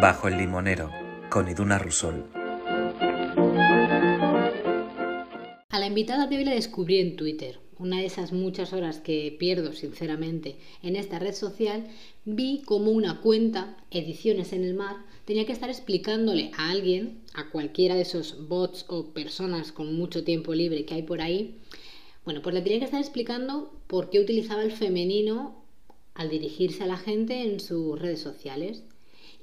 Bajo el limonero, con Iduna Rusol. A la invitada de hoy la descubrí en Twitter. Una de esas muchas horas que pierdo, sinceramente, en esta red social, vi como una cuenta, Ediciones en el Mar, tenía que estar explicándole a alguien, a cualquiera de esos bots o personas con mucho tiempo libre que hay por ahí, bueno, pues le tenía que estar explicando por qué utilizaba el femenino al dirigirse a la gente en sus redes sociales.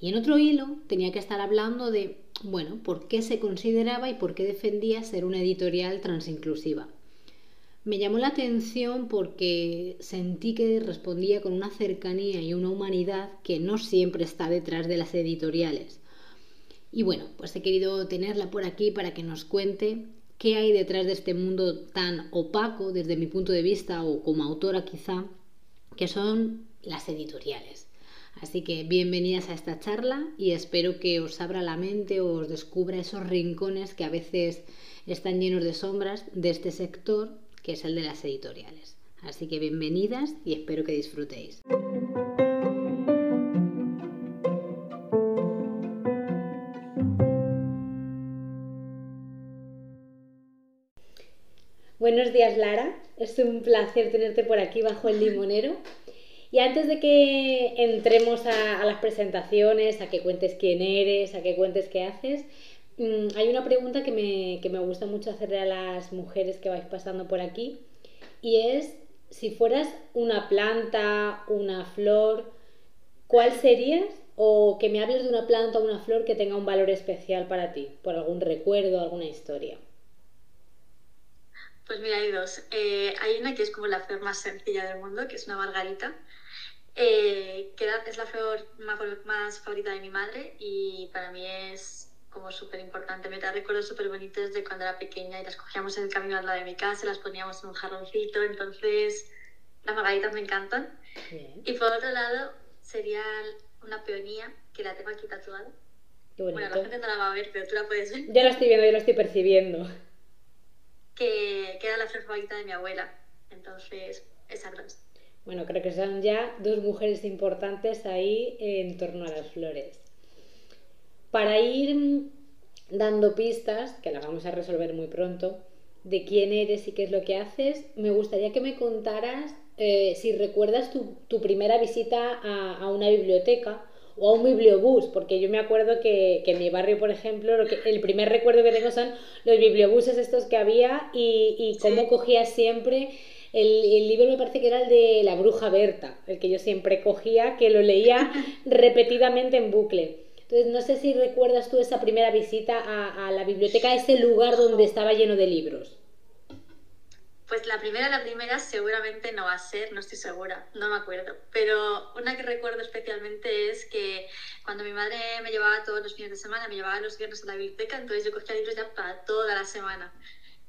Y en otro hilo tenía que estar hablando de, bueno, por qué se consideraba y por qué defendía ser una editorial transinclusiva. Me llamó la atención porque sentí que respondía con una cercanía y una humanidad que no siempre está detrás de las editoriales. Y bueno, pues he querido tenerla por aquí para que nos cuente qué hay detrás de este mundo tan opaco desde mi punto de vista o como autora quizá, que son las editoriales. Así que bienvenidas a esta charla y espero que os abra la mente o os descubra esos rincones que a veces están llenos de sombras de este sector que es el de las editoriales. Así que bienvenidas y espero que disfrutéis. Buenos días Lara, es un placer tenerte por aquí bajo el limonero. Y antes de que entremos a, las presentaciones, a que cuentes quién eres, a que cuentes qué haces, mm, hay una pregunta que me, que me gusta mucho hacerle a las mujeres que vais pasando por aquí y es si fueras una planta, una flor, ¿cuál serías? O que me hables de una planta o una flor que tenga un valor especial para ti, por algún recuerdo, alguna historia. Pues mira, hay dos. Eh, hay una que es como la flor más sencilla del mundo, que es una margarita, eh, que es la flor más, favorita de mi madre y para mí es como súper importante. Me da recuerdos súper bonitos de cuando era pequeña y las cogíamos en el camino al lado de mi casa, las poníamos en un jarroncito, entonces las margaritas me encantan. Y por otro lado sería una peonía que la tengo aquí tatuada. Bueno, la gente no la va a ver, pero tú la puedes ver. Ya la estoy viendo, ya la estoy percibiendo. Que, que era la flor favorita de mi abuela. Entonces, esas dos. Bueno, creo que son ya dos mujeres importantes ahí en torno a las flores. Para ir dando pistas, que las vamos a resolver muy pronto, de quién eres y qué es lo que haces, me gustaría que me contaras eh, si recuerdas tu, primera visita a, una biblioteca o a un bibliobús, porque yo me acuerdo que, en mi barrio, por ejemplo, lo que, el primer recuerdo que tengo son los bibliobuses estos que había y, y cómo cogías siempre el, libro me parece que era el de La Bruja Berta, el que yo siempre cogía, que lo leía repetidamente en bucle. Entonces, no sé si recuerdas tú esa primera visita a, la biblioteca, ese lugar donde estaba lleno de libros. Pues la primera, la primera seguramente no va a ser, no estoy segura, no me acuerdo. Pero una que recuerdo especialmente es que cuando mi madre me llevaba todos los fines de semana, me llevaba los viernes a la biblioteca, entonces yo cogía libros ya para toda la semana.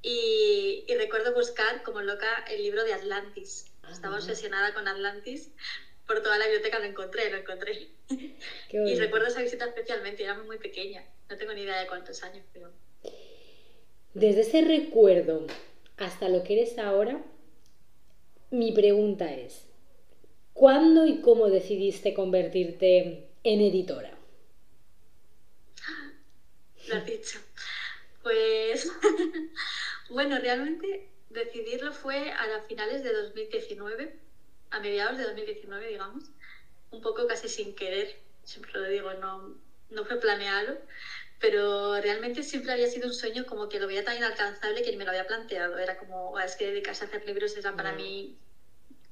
Y, recuerdo buscar como loca el libro de Atlantis. Ah, Estaba obsesionada con Atlantis. Por toda la biblioteca lo encontré, lo encontré. y recuerdo esa visita especialmente, era muy pequeña. No tengo ni idea de cuántos años, pero... Desde ese recuerdo hasta lo que eres ahora, mi pregunta es, ¿cuándo y cómo decidiste convertirte en editora? Lo has dicho. Pues Bueno, realmente decidirlo fue a finales de 2019, a mediados de 2019, digamos, un poco casi sin querer, siempre lo digo, no, no fue planeado, pero realmente siempre había sido un sueño como que lo veía tan inalcanzable que ni me lo había planteado. Era como, es que dedicarse a hacer libros era para mí,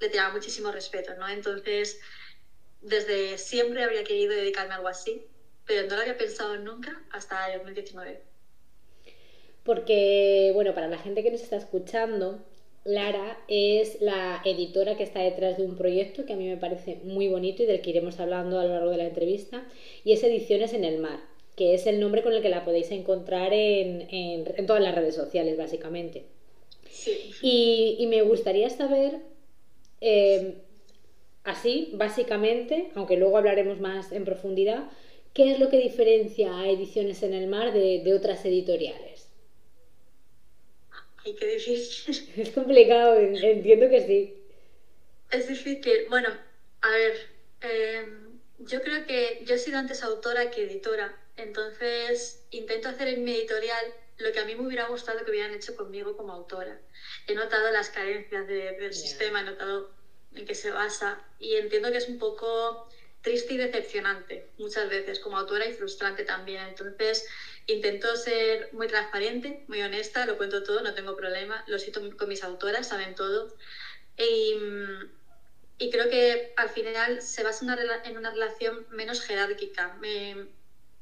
le tiraba muchísimo respeto, ¿no? Entonces, desde siempre habría querido dedicarme a algo así, pero no lo había pensado nunca hasta el 2019 porque, bueno, para la gente que nos está escuchando, Lara es la editora que está detrás de un proyecto que a mí me parece muy bonito y del que iremos hablando a lo largo de la entrevista, y es Ediciones en el Mar, que es el nombre con el que la podéis encontrar en, en, todas las redes sociales, básicamente. Sí. Y, me gustaría saber, eh, así, básicamente, aunque luego hablaremos más en profundidad, qué es lo que diferencia a Ediciones en el Mar de otras editoriales. Ay, qué difícil. Es complicado, entiendo que sí. Es difícil. Bueno, a ver, em, yo creo que yo he sido antes autora que editora, entonces intento hacer en mi editorial lo que a mí me hubiera gustado que hubieran hecho conmigo como autora. He notado las carencias del sistema, he notado en qué se basa y entiendo que es un poco triste y decepcionante muchas veces como autora y frustrante también. Entonces intento ser muy transparente, muy honesta, lo cuento todo, no tengo problema, lo cito con mis autoras, saben todo. Y, y creo que al final se basa en una relación menos jerárquica. Me,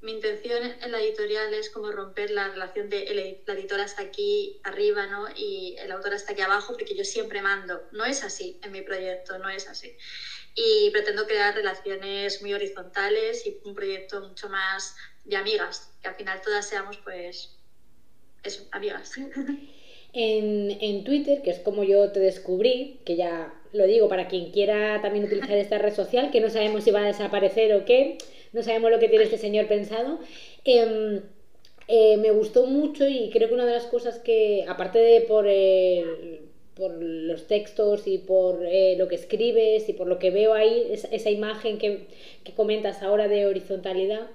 mi intención en la editorial es como romper la relación de la editora está aquí arriba ¿no? y el autor está aquí abajo porque yo siempre mando. No es así en mi proyecto, no es así. Y pretendo crear relaciones muy horizontales y un proyecto mucho más de amigas, que al final todas seamos pues eso, amigas. En, en Twitter, que es como yo te descubrí, que ya lo digo para quien quiera también utilizar esta red social, que no sabemos si va a desaparecer o qué, no sabemos lo que tiene este señor pensado. Em, eh, me gustó mucho y creo que una de las cosas que, aparte de por, por los textos y por eh, lo que escribes y por lo que veo ahí, esa imagen que, que, comentas ahora de horizontalidad,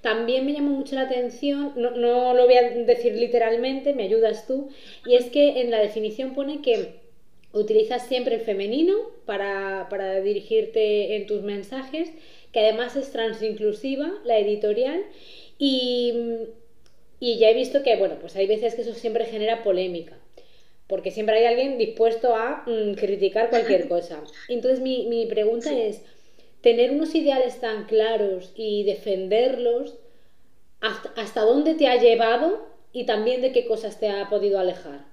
también me llamó mucho la atención, no, no lo voy a decir literalmente, me ayudas tú, y es que en la definición pone que utilizas siempre el femenino para, para dirigirte en tus mensajes que además es transinclusiva, la editorial, y, ya he visto que, bueno, pues hay veces que eso siempre genera polémica, porque siempre hay alguien dispuesto a mm, criticar cualquier cosa. Entonces mi, pregunta es, tener unos ideales tan claros y defenderlos, ¿hasta, ¿hasta dónde te ha llevado y también de qué cosas te ha podido alejar?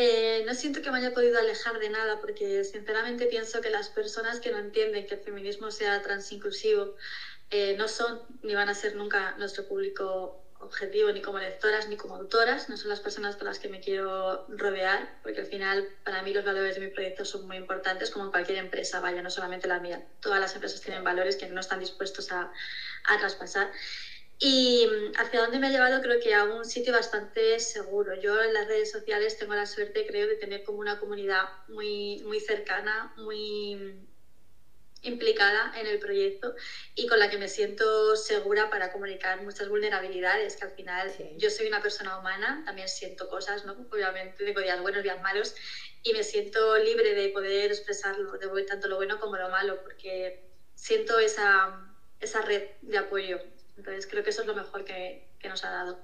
Eh, no siento que me haya podido alejar de nada porque sinceramente pienso que las personas que no entienden que el feminismo sea transinclusivo eh, no son ni van a ser nunca nuestro público objetivo ni como lectoras ni como autoras, no son las personas con las que me quiero rodear, porque al final para mí los valores de mi proyecto son muy importantes, como en cualquier empresa, vaya, no solamente la mía. Todas las empresas tienen valores que no están dispuestos a, a traspasar. Y mm, hacia dónde me ha llevado creo que a un sitio bastante seguro. Yo en las redes sociales tengo la suerte, creo, de tener como una comunidad muy, muy cercana, muy mm, implicada en el proyecto y con la que me siento segura para comunicar muchas vulnerabilidades, que al final yo soy una persona humana, también siento cosas, ¿no? Obviamente tengo días buenos, días malos, y me siento libre de poder expresarlo, de tanto lo bueno como lo malo, porque siento esa, esa red de apoyo entonces creo que eso es lo mejor que, nos ha dado.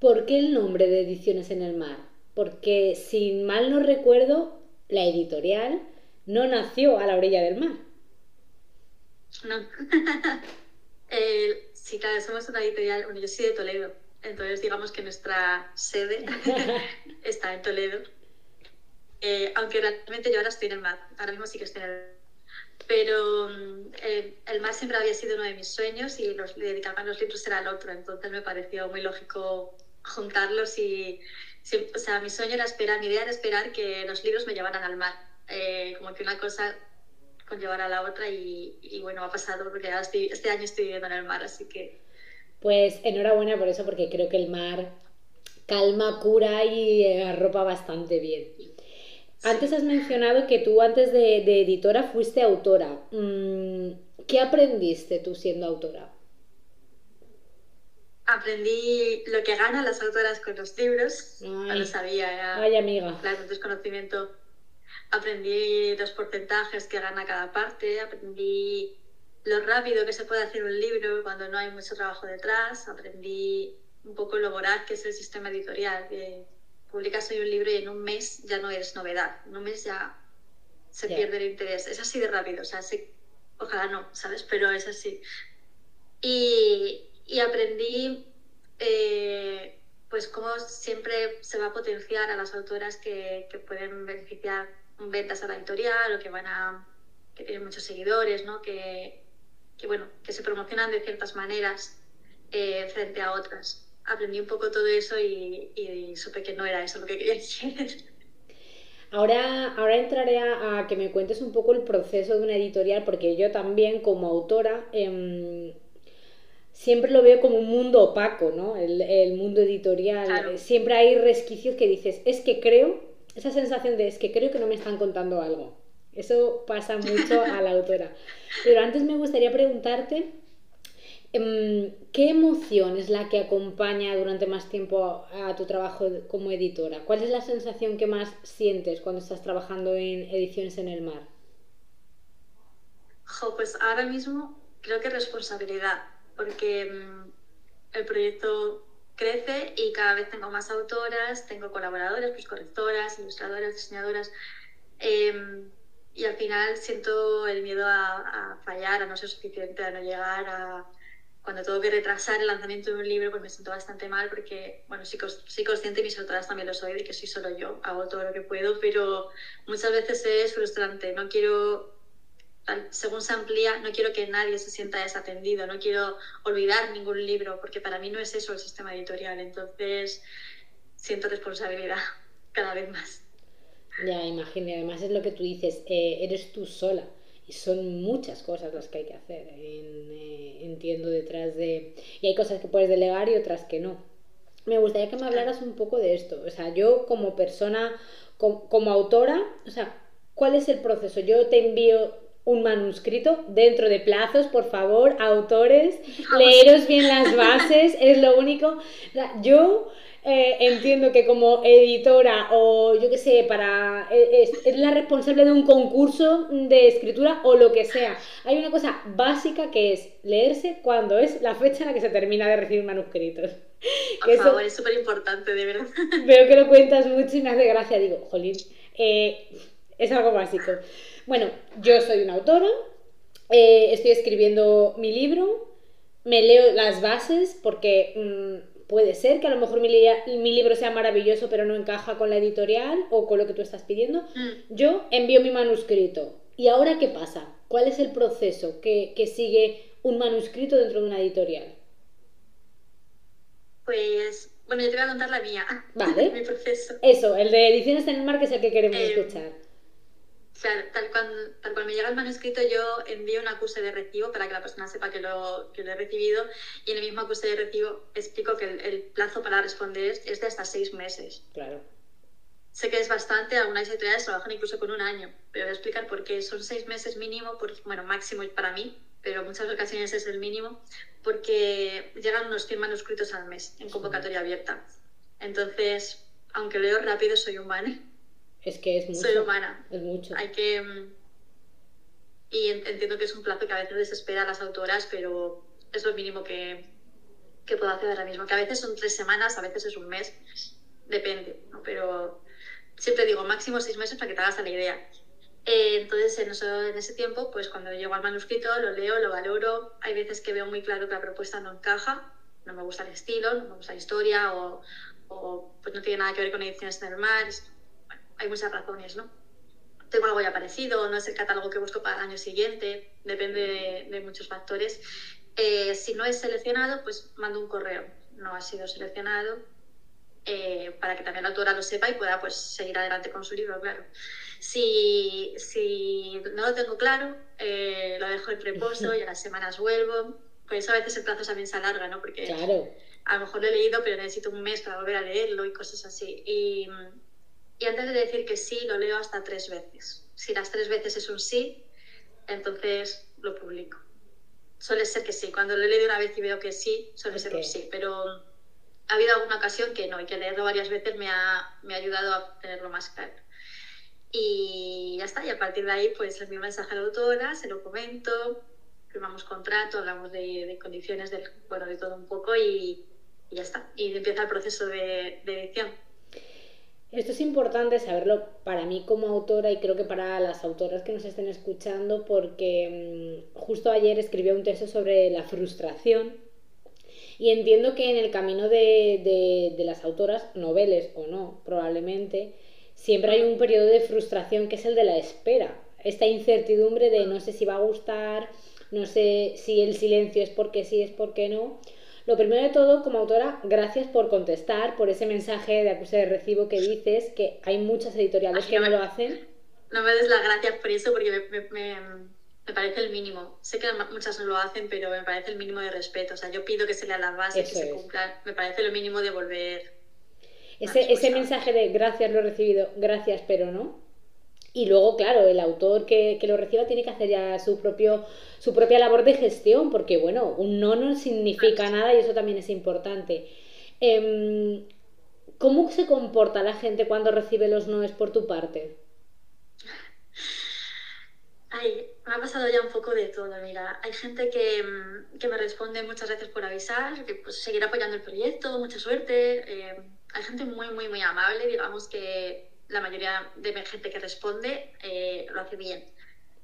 ¿Por qué el nombre de Ediciones en el Mar? Porque, si mal no recuerdo, la editorial no nació a la orilla del mar. No. sí, claro, somos una editorial, bueno, yo soy de Toledo, entonces digamos que nuestra sede está en Toledo. Eh, aunque realmente yo ahora estoy en el mar, ahora mismo sí que estoy en el pero mm, eh, el mar siempre había sido uno de mis sueños y los, dedicarme a los libros era el otro, entonces me pareció muy lógico juntarlos y, o sea, mi sueño era esperar, mi idea era esperar que los libros me llevaran al mar, eh, como que una cosa conllevara a la otra y, y bueno, ha pasado porque este año estoy viviendo en el mar, así que... Pues enhorabuena por eso, porque creo que el mar calma, cura y arropa bastante bien. Antes has mencionado que tú antes de, editora fuiste autora. Mm, ¿Qué aprendiste tú siendo autora? Aprendí lo que ganan las autoras con los libros. no lo sabía. Era, Ay, amiga. Claro, desconocimiento. Aprendí los porcentajes que gana cada parte. Aprendí lo rápido que se puede hacer un libro cuando no hay mucho trabajo detrás. Aprendí un poco lo voraz que es el sistema editorial. Que publicas hoy un libro y en un mes ya no es novedad, en un mes ya se pierde el interés. Es así de rápido, o sea, ojalá no, ¿sabes? Pero es así. Y, y aprendí, eh, pues, cómo siempre se va a potenciar a las autoras que, que pueden beneficiar ventas a la editorial o que van a que tienen muchos seguidores, ¿no? Que, que bueno, que se promocionan de ciertas maneras eh, frente a otras aprendí un poco todo eso y, supe que no era eso lo que quería decir. Ahora, ahora entraré a, que me cuentes un poco el proceso de una editorial, porque yo también como autora em, siempre lo veo como un mundo opaco, ¿no? El, mundo editorial. Siempre hay resquicios que dices, es que creo, esa sensación de es que creo que no me están contando algo. Eso pasa mucho a la autora. Pero antes me gustaría preguntarte, em, ¿qué emoción es la que acompaña durante más tiempo a tu trabajo como editora? ¿Cuál es la sensación que más sientes cuando estás trabajando en Ediciones en el Mar? pues ahora mismo creo que responsabilidad, porque mm, el proyecto crece y cada vez tengo más autoras, tengo colaboradores, pues correctoras, ilustradoras, diseñadoras. Em, y al final siento el miedo a, fallar, a no ser suficiente, a no llegar a... Cuando tengo que retrasar el lanzamiento de un libro, pues me siento bastante mal porque, bueno, soy, soy consciente y mis autoras también lo soy, de que soy solo yo, hago todo lo que puedo, pero muchas veces es frustrante. No quiero según se amplía, no quiero que nadie se sienta desatendido, no quiero olvidar ningún libro, porque para mí no es eso el sistema editorial. Entonces, siento responsabilidad cada vez más. Ya, imagino, además es lo que tú dices, eh, eres tú sola y son muchas cosas las que hay que hacer, eh, entiendo detrás de... Y hay cosas que puedes delegar y otras que no. Me gustaría que me hablaras un poco de esto, o sea, yo como persona, como, como autora, o sea, ¿cuál es el proceso? Yo te envío un manuscrito dentro de plazos, por favor, autores, leeros bien las bases, es lo único. Yo eh, entiendo que como editora o yo qué sé, para eh, es, la responsable de un concurso de escritura o lo que sea. Hay una cosa básica que es leerse cuando es la fecha en la que se termina de recibir manuscritos. Por favor, es súper importante, de verdad. Veo que lo cuentas mucho y me hace gracia. Digo, jolín, eh, es algo básico. Bueno, yo soy una autora, eh, estoy escribiendo mi libro, me leo las bases porque mm, puede ser que a lo mejor mi, libro sea maravilloso pero no encaja con la editorial o con lo que tú estás pidiendo. Mm. Yo envío mi manuscrito. ¿Y ahora qué pasa? ¿Cuál es el proceso que, sigue un manuscrito dentro de una editorial? Pues bueno, yo te voy a contar la mía. Vale. Mi proceso. Eso, el de Ediciones en el Mar, que es el que queremos eh, escuchar. Claro, tal cual, tal cual me llega el manuscrito, yo envío un acuse de recibo para que la persona sepa que lo, que lo he recibido y en el mismo acuse de recibo explico que el, plazo para responder es de hasta seis meses. Claro. Sé que es bastante, algunas editoriales trabajan incluso con un año, pero voy a explicar por qué. Son seis meses mínimo, por, bueno, máximo para mí, pero muchas ocasiones es el mínimo, porque llegan unos 100 manuscritos al mes en convocatoria abierta. Entonces, aunque leo rápido, soy humana es que es mucho. Soy humana. Es mucho. Hay que. Mm, y entiendo que es un plazo que a veces desespera a las autoras, pero es lo mínimo que, que puedo hacer ahora mismo. Que a veces son tres semanas, a veces es un mes, depende, ¿no? Pero siempre digo máximo seis meses para que te hagas la idea. Eh, entonces, en, en, ese tiempo, pues cuando llego al manuscrito, lo leo, lo valoro. Hay veces que veo muy claro que la propuesta no encaja, no me gusta el estilo, no me gusta la historia o, o pues no tiene nada que ver con ediciones mar hay muchas razones, ¿no? Tengo algo ya parecido, no es el catálogo que busco para el año siguiente, depende de, muchos factores. Eh, si no es seleccionado, pues mando un correo. No ha sido seleccionado eh, para que también la autora lo sepa y pueda pues, seguir adelante con su libro, claro. Si, si no lo tengo claro, eh, lo dejo en reposo y a las semanas vuelvo. Pues a veces el plazo también se alarga, ¿no? Porque a lo mejor lo he leído, pero necesito un mes para volver a leerlo y cosas así. Y, y antes de decir que sí, lo leo hasta tres veces. Si las tres veces es un sí, entonces lo publico. Suele ser que sí. Cuando lo leído una vez y veo que sí, suele ser un sí. Pero ha habido alguna ocasión que no, y que leerlo varias veces me ha, me ha ayudado a tenerlo más claro. Y ya está, y a partir de ahí, pues es mi mensaje a la autora, se lo comento, firmamos contrato, hablamos de, condiciones, del, bueno, de todo un poco y, y, ya está. Y empieza el proceso de, de edición. Esto es importante saberlo para mí como autora y creo que para las autoras que nos estén escuchando porque mm, justo ayer escribí un texto sobre la frustración y entiendo que en el camino de, de, las autoras, noveles o no, probablemente, siempre hay un periodo de frustración que es el de la espera. Esta incertidumbre de no sé si va a gustar, no sé si el silencio es porque sí, es porque no. Lo primero de todo, como autora, gracias por contestar, por ese mensaje de acuse de recibo que dices, que hay muchas editoriales que no, lo hacen. No me des las gracias por eso, porque me, parece el mínimo. Sé que muchas no lo hacen, pero me parece el mínimo de respeto. O sea, yo pido que se lea la base, que se cumpla. Me parece lo mínimo de volver. Ese, ese mensaje de gracias lo he recibido, gracias, pero no. Y luego, claro, el autor que, lo reciba tiene que hacer ya su, propio, su propia labor de gestión, porque bueno, un no no significa nada y eso también es importante. Em, ¿Cómo se comporta la gente cuando recibe los noes por tu parte? Ay, me ha pasado ya un poco de todo, mira. Hay gente que, mm, que me responde muchas veces por avisar, que pues seguirá apoyando el proyecto, mucha suerte. Eh, hay gente muy, muy, muy amable, digamos que la mayoría de gente que responde eh, lo hace bien,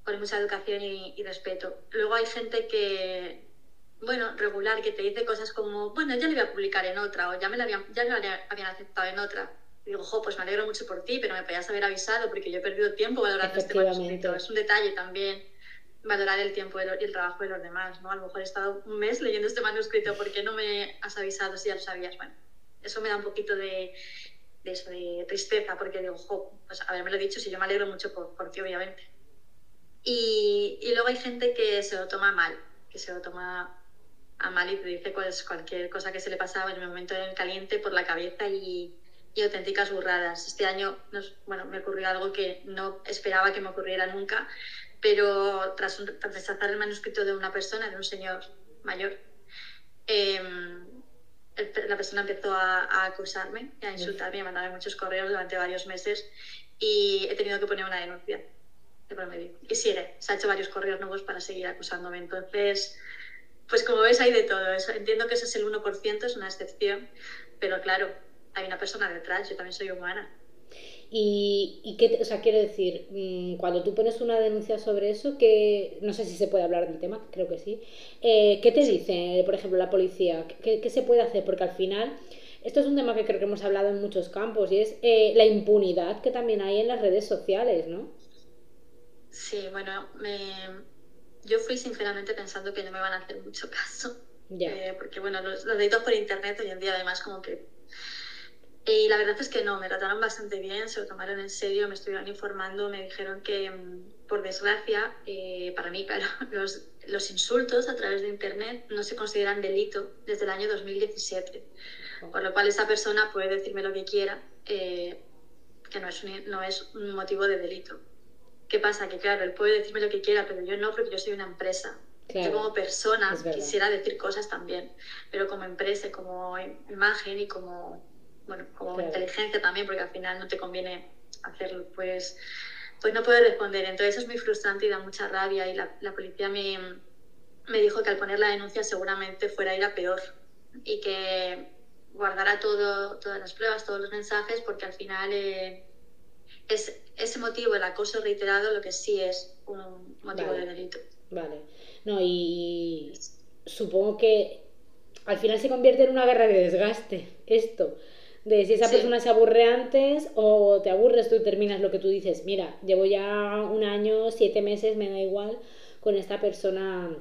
con mucha educación y, respeto. Luego hay gente que, bueno, regular, que te dice cosas como, bueno, ya le voy a publicar en otra, o ya me la habían, ya habían aceptado en otra. Y digo, jo, pues me alegro mucho por ti, pero me podías haber avisado porque yo he perdido tiempo valorando este manuscrito. Es un detalle también valorar el tiempo y el trabajo de los demás, ¿no? A lo mejor he estado un mes leyendo este manuscrito, ¿por qué no me has avisado si ya lo sabías? Bueno, eso me da un poquito de, de, eso, de tristeza, porque digo, jo, pues haberme lo dicho, si yo me alegro mucho por, por ti, obviamente. Y, y, luego hay gente que se lo toma mal, que se lo toma a mal y te dice pues, cualquier cosa que se le pasaba en el momento del caliente por la cabeza y, y auténticas burradas. Este año nos, bueno, me ocurrió algo que no esperaba que me ocurriera nunca, pero tras, rechazar el manuscrito de una persona, de un señor mayor, em, la persona empezó a, acusarme y a insultarme y a mandarme muchos correos durante varios meses y he tenido que poner una denuncia de promedio. Y sigue, se ha hecho varios correos nuevos para seguir acusándome. Entonces, pues como ves, hay de todo. Eso, entiendo que ese es el 1%, es una excepción, pero claro, hay una persona detrás, yo también soy humana. Y, y qué, o sea, quiero decir, mm, cuando tú pones una denuncia sobre eso, que no sé si se puede hablar del tema, creo que sí, eh, ¿qué te dice, por ejemplo, la policía? ¿Qué, ¿Qué, se puede hacer? Porque al final, esto es un tema que creo que hemos hablado en muchos campos y es eh, la impunidad que también hay en las redes sociales, ¿no? Sí, bueno, me... yo fui sinceramente pensando que no me van a hacer mucho caso. Eh, porque bueno, los, los delitos por internet hoy en día además como que y la verdad es que no, me trataron bastante bien, se lo tomaron en serio, me estuvieron informando, me dijeron que, mm, por desgracia, eh, para mí, claro, los, los, insultos a través de Internet no se consideran delito desde el año 2017. Por lo cual esa persona puede decirme lo que quiera, eh, que no es, un, no es un motivo de delito. ¿Qué pasa? Que claro, él puede decirme lo que quiera, pero yo no, porque yo soy una empresa. yo como persona quisiera decir cosas también, pero como empresa, como imagen y como bueno, como inteligencia también, porque al final no te conviene hacerlo, pues, pues no puedo responder. Entonces eso es muy frustrante y da mucha rabia y la, la policía me, me, dijo que al poner la denuncia seguramente fuera a ir a peor y que guardara todo, todas las pruebas, todos los mensajes, porque al final eh, es ese motivo, el acoso reiterado, lo que sí es un motivo de delito. Vale. No, y supongo que al final se convierte en una guerra de desgaste esto de si esa persona se aburre antes o te aburres tú y terminas lo que tú dices, mira, llevo ya un año, siete meses, me da igual con esta persona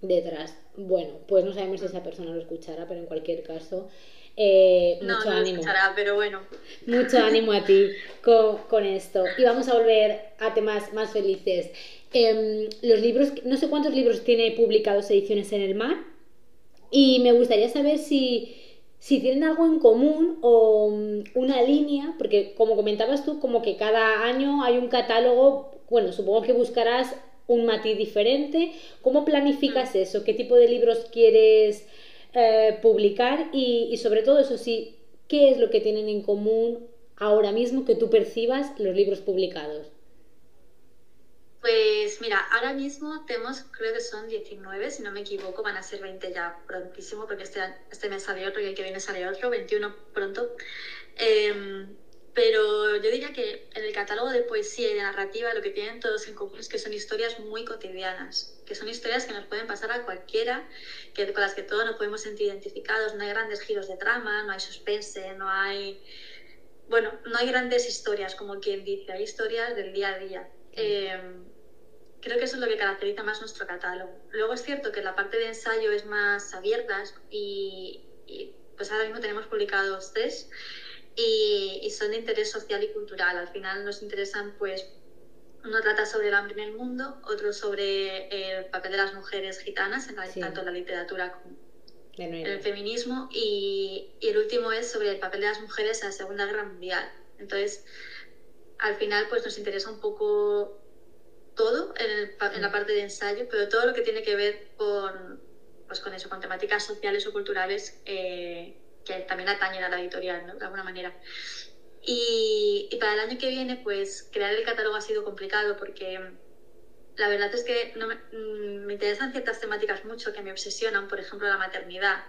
detrás. Bueno, pues no sabemos si esa persona lo escuchará, pero en cualquier caso, eh, mucho no, ánimo. Escuchará, pero bueno. Mucho ánimo a ti con, con, esto. Y vamos a volver a temas más felices. Em, los libros, no sé cuántos libros tiene publicados Ediciones en el Mar. Y me gustaría saber si si tienen algo en común o mm, una línea, porque como comentabas tú, como que cada año hay un catálogo, bueno, supongo que buscarás un matiz diferente. ¿Cómo planificas mm. eso? ¿Qué tipo de libros quieres eh, publicar? Y, y sobre todo eso sí, ¿qué es lo que tienen en común ahora mismo que tú percibas los libros publicados? Pues mira, ahora mismo tenemos, creo que son 19, si no me equivoco, van a ser 20 ya prontísimo, porque este, este mes sale otro y el que viene sale otro, 21 pronto. Em, pero yo diría que en el catálogo de poesía y de narrativa lo que tienen todos en común es que son historias muy cotidianas, que son historias que nos pueden pasar a cualquiera, que, con las que todos nos podemos sentir identificados, no hay grandes giros de trama, no hay suspense, no hay... Bueno, no hay grandes historias, como quien dice, hay historias del día a día. Eh, creo que eso es lo que caracteriza más nuestro catálogo. Luego es cierto que la parte de ensayo es más abierta y, pues ahora mismo tenemos publicados tres y, son de interés social y cultural. Al final nos interesan pues uno trata sobre el hambre en el mundo, otro sobre el papel de las mujeres gitanas en tanto en la literatura como en el feminismo y, y, el último es sobre el papel de las mujeres en la Segunda Guerra Mundial. Entonces, al final pues nos interesa un poco todo en, la parte de ensayo, pero todo lo que tiene que ver con, pues con eso, con temáticas sociales o culturales eh, que también atañen a la editorial, ¿no? De alguna manera. Y, y, para el año que viene, pues crear el catálogo ha sido complicado porque la verdad es que no me, mm, me, interesan ciertas temáticas mucho que me obsesionan, por ejemplo, la maternidad.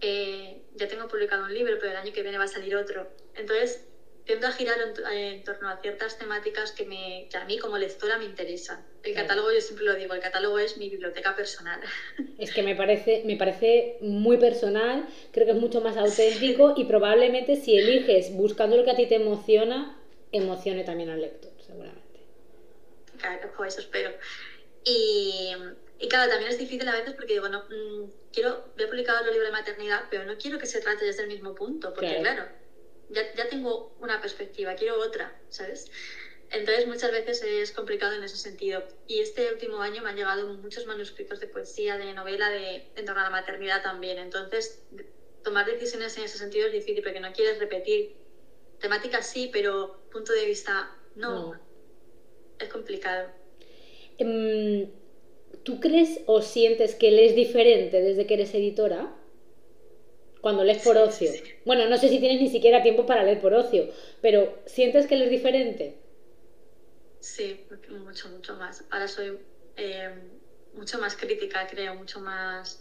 Eh, ya tengo publicado un libro, pero el año que viene va a salir otro. Entonces, tiendo a girar en, torno a ciertas temáticas que, me, que a mí como lectora me interesan. El catálogo, yo siempre lo digo, el catálogo es mi biblioteca personal. Es que me parece, me parece muy personal, creo que es mucho más auténtico y probablemente si eliges buscando lo que a ti te emociona, emocione también al lector, seguramente. Claro, pues eso espero. Y, y, claro, también es difícil a veces porque digo, no, mm, quiero, voy a publicar otro libro de maternidad, pero no quiero que se trate desde el mismo punto, porque claro ya, ya tengo una perspectiva, quiero otra, ¿sabes? Entonces muchas veces es complicado en ese sentido. Y este último año me han llegado muchos manuscritos de poesía, de novela, de, en torno a la maternidad también. Entonces tomar decisiones en ese sentido es difícil porque no quieres repetir temáticas sí, pero punto de vista no. Es complicado. Em, ¿Tú crees o sientes que él es diferente desde que eres editora? Cuando lees por ocio. Bueno, no sé si tienes ni siquiera tiempo para leer por ocio, pero ¿sientes que él es diferente? Sí, mucho, mucho más. Ahora soy eh, mucho más crítica, creo, mucho más...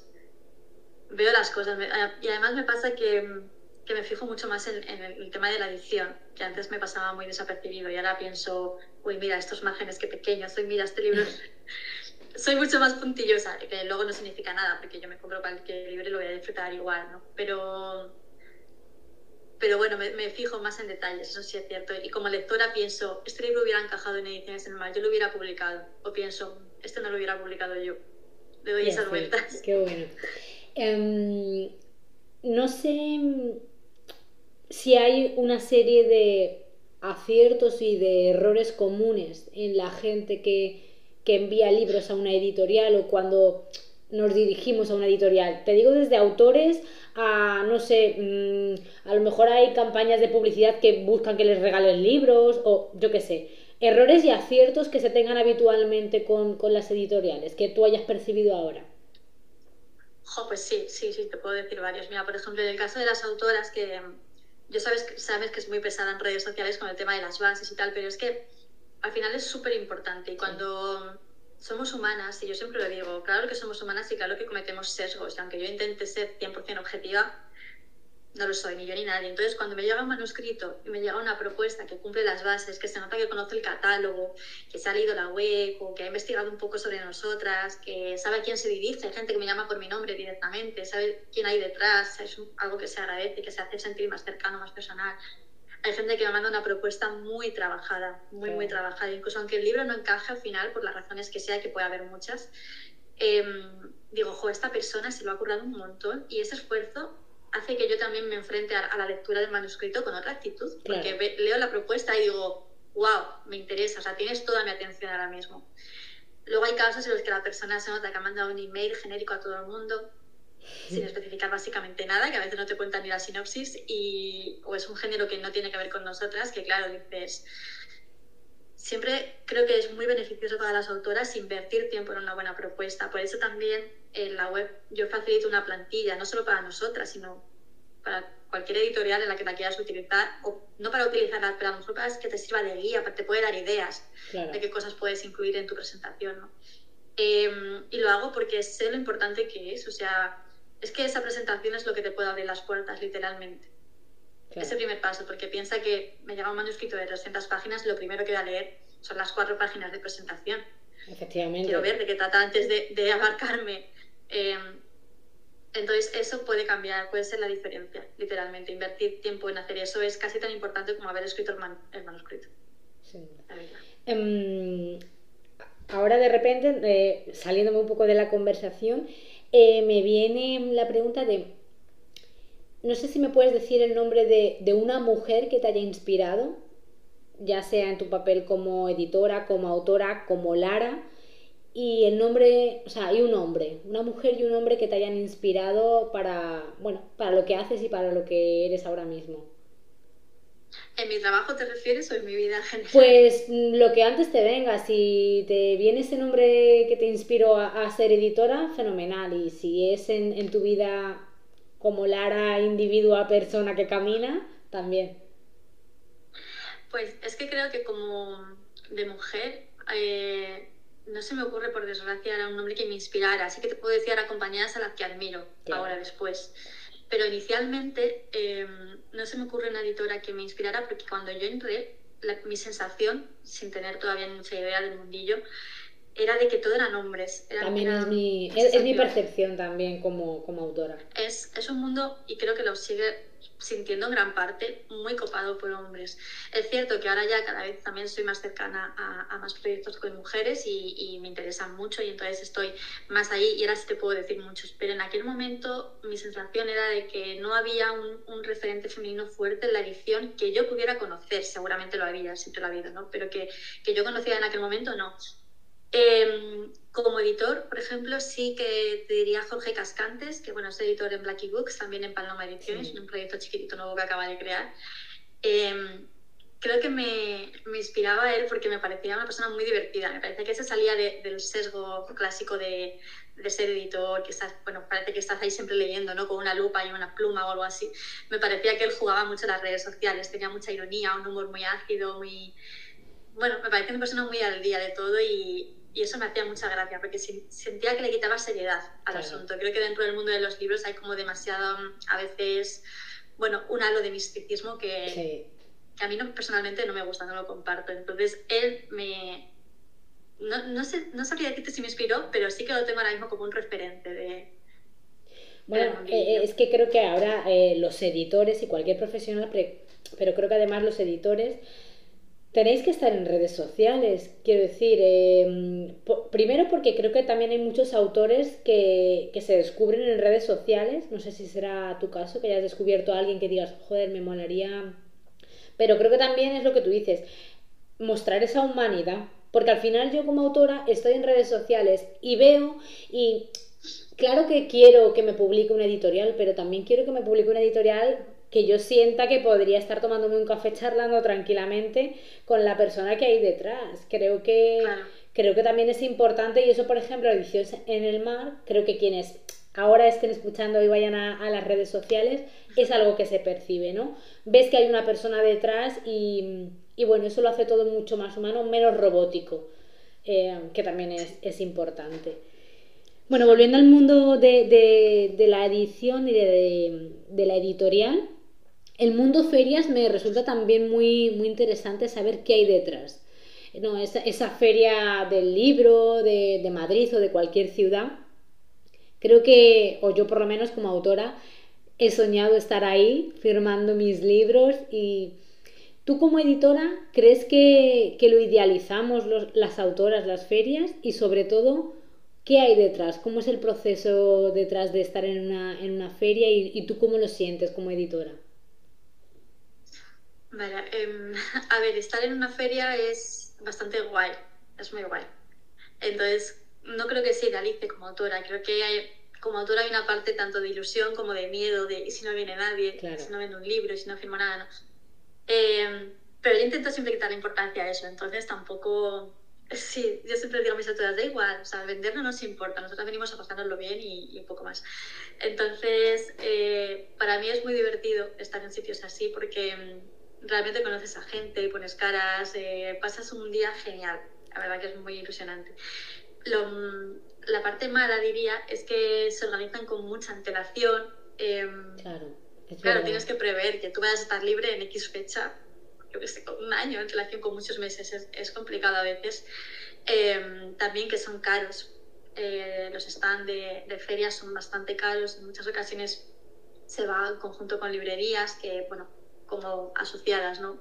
Veo las cosas y además me pasa que, que me fijo mucho más en, en, el tema de la edición, que antes me pasaba muy desapercibido y ahora pienso, uy, mira, estos márgenes qué pequeños, uy, mira, este libro soy mucho más puntillosa, que luego no significa nada, porque yo me compro cualquier libro y lo voy a disfrutar igual, ¿no? Pero, pero bueno, me, me, fijo más en detalles, eso sí es cierto. Y como lectora pienso, este libro hubiera encajado en ediciones mar, yo lo hubiera publicado. O pienso, este no lo hubiera publicado yo. Le doy esas vueltas. Qué bueno. Um, no sé si hay una serie de aciertos y de errores comunes en la gente que que envía libros a una editorial o cuando nos dirigimos a una editorial. Te digo desde autores a, no sé, mm, a lo mejor hay campañas de publicidad que buscan que les regalen libros o yo qué sé. Errores y aciertos que se tengan habitualmente con, las editoriales, que tú hayas percibido ahora. pues sí, sí, sí, te puedo decir varios. Mira, por ejemplo, en el caso de las autoras, que yo sabes, sabes que es muy pesada en redes sociales con el tema de las bases y tal, pero es que al final es súper importante. Y cuando somos humanas, y yo siempre lo digo, claro que somos humanas y claro que cometemos sesgos, y aunque yo intente ser 100% objetiva, no lo soy, ni yo ni nadie. Entonces, cuando me llega un manuscrito y me llega una propuesta que cumple las bases, que se nota que conoce el catálogo, que se ha leído la web o que ha investigado un poco sobre nosotras, que sabe a quién se dirige, hay gente que me llama por mi nombre directamente, sabe quién hay detrás, es algo que se agradece, que se hace sentir más cercano, más personal hay gente que me manda una propuesta muy trabajada, muy, muy trabajada. Incluso aunque el libro no encaje al final, por las razones que sea, que puede haber muchas, em, digo, jo, esta persona se lo ha currado un montón y ese esfuerzo hace que yo también me enfrente a, la lectura del manuscrito con otra actitud, porque leo la propuesta y digo, wow, me interesa, o sea, tienes toda mi atención ahora mismo. Luego hay casos en los que la persona se nota que ha mandado un email genérico a todo el mundo, sin especificar básicamente nada, que a veces no te cuentan ni la sinopsis, y, o es un género que no tiene que ver con nosotras, que claro, dices, siempre creo que es muy beneficioso para las autoras invertir tiempo en una buena propuesta. Por eso también en la web yo facilito una plantilla, no solo para nosotras, sino para cualquier editorial en la que la quieras utilizar, o no para utilizarla, pero a lo mejor para que te sirva de guía, para te puede dar ideas de qué cosas puedes incluir en tu presentación. ¿no? Em, y lo hago porque sé lo importante que es, o sea, es que esa presentación es lo que te puede abrir las puertas, literalmente. Ese primer paso, porque piensa que me llega un manuscrito de 300 páginas, lo primero que voy a leer son las cuatro páginas de presentación. Efectivamente. Quiero ver de qué trata antes de, de abarcarme. Em, entonces, eso puede cambiar, puede ser la diferencia, literalmente. Invertir tiempo en hacer eso es casi tan importante como haber escrito el, manuscrito. Sí. Em, ahora, de repente, eh, saliéndome un poco de la conversación, eh, me viene la pregunta de, no sé si me puedes decir el nombre de, una mujer que te haya inspirado, ya sea en tu papel como editora, como autora, como Lara, y el nombre, o sea, hay un hombre, una mujer y un hombre que te hayan inspirado para, bueno, para lo que haces y para lo que eres ahora mismo. ¿En mi trabajo te refieres o en mi vida en general? Pues mm, lo que antes te venga, si te viene ese nombre que te inspiró a, ser editora, fenomenal. Y si es en, en tu vida como Lara, individua, persona que camina, también. Pues es que creo que como de mujer, eh, no se me ocurre por desgracia era un nombre que me inspirara, así que te puedo decir ahora compañeras a las que admiro, ahora después. Pero inicialmente em, no se me ocurre una editora que me inspirara porque cuando yo entré, mi sensación, sin tener todavía mucha idea del mundillo, era de que todo eran hombres. también es, mi, es, mi percepción también como, como autora. Es, es un mundo, y creo que lo sigue sintiendo en gran parte muy copado por hombres. Es cierto que ahora ya cada vez también soy más cercana a, más proyectos con mujeres y, me interesan mucho y entonces estoy más ahí y ahora sí te puedo decir muchos, pero en aquel momento mi sensación era de que no había un, un referente femenino fuerte en la edición que yo pudiera conocer, seguramente lo había, siempre lo ha habido, ¿no? pero que, que yo conocía en aquel momento no. Em, como editor, por ejemplo, sí que te diría Jorge Cascantes, que bueno, es editor en Blacky Books, también en Paloma Ediciones, un proyecto chiquitito nuevo que acaba de crear. Em, creo que me, me, inspiraba a él porque me parecía una persona muy divertida. Me parece que se salía del sesgo clásico de, de, ser editor, que estás, bueno, parece que estás ahí siempre leyendo, ¿no? Con una lupa y una pluma o algo así. Me parecía que él jugaba mucho las redes sociales, tenía mucha ironía, un humor muy ácido, muy... Bueno, me parecía una persona muy al día de todo y, y eso me hacía mucha gracia porque sentía que le quitaba seriedad al asunto. Creo que dentro del mundo de los libros hay como demasiado, a veces, bueno, un halo de misticismo que, que a mí no, personalmente no me gusta, no lo comparto. Entonces él me... No, no, sé, no sabría decirte si me inspiró, pero sí que lo tengo ahora mismo como un referente de, bueno, eh, es que creo que ahora eh, los editores y cualquier profesional, pero creo que además los editores tenéis que estar en redes sociales. Quiero decir, em, primero porque creo que también hay muchos autores que, se descubren en redes sociales. No sé si será tu caso, que hayas descubierto a alguien que digas, joder, me molaría. Pero creo que también es lo que tú dices, mostrar esa humanidad. Porque al final yo como autora estoy en redes sociales y veo y claro que quiero que me publique una editorial, pero también quiero que me publique una editorial que yo sienta que podría estar tomándome un café charlando tranquilamente con la persona que hay detrás. Creo que, creo que también es importante y eso, por ejemplo, Ediciones en el Mar, creo que quienes ahora estén escuchando y vayan a, las redes sociales, es algo que se percibe, ¿no? Ves que hay una persona detrás y, bueno, eso lo hace todo mucho más humano, menos robótico, eh, que también es, importante. Bueno, volviendo al mundo de, la edición y de la editorial, el mundo ferias me resulta también muy, muy interesante saber qué hay detrás. No, esa, esa feria del libro de, de, Madrid o de cualquier ciudad, creo que, o yo por lo menos como autora, he soñado estar ahí firmando mis libros y tú como editora, ¿crees que, que lo idealizamos las autoras, las ferias? Y sobre todo, ¿qué hay detrás? ¿Cómo es el proceso detrás de estar en una, en una feria y, y tú cómo lo sientes como editora? Vale, em, a ver, estar en una feria es bastante guay, es muy guay. Entonces, no creo que se idealice como autora, creo que hay, como autora hay una parte tanto de ilusión como de miedo, de si no viene nadie, si no vende un libro, si no firmo nada, ¿no? Em, pero yo intento siempre quitar la importancia a eso, entonces tampoco... Sí, yo siempre digo a mis autoras, da igual, o sea, vender no nos importa, nosotros venimos a pasárnoslo bien y, un poco más. Entonces, eh, para mí es muy divertido estar en sitios así porque em, realmente conoces a gente, pones caras, eh, pasas un día genial. La verdad que es muy ilusionante. la parte mala, diría, es que se organizan con mucha antelación. Em, claro. claro, tienes que prever que tú vayas a estar libre en X fecha, yo que sé, con un año, en relación con muchos meses. Es, complicado a veces. Em, también que son caros. Eh, los stands de, de ferias son bastante caros. En muchas ocasiones se va en conjunto con librerías que, bueno, como asociadas, ¿no?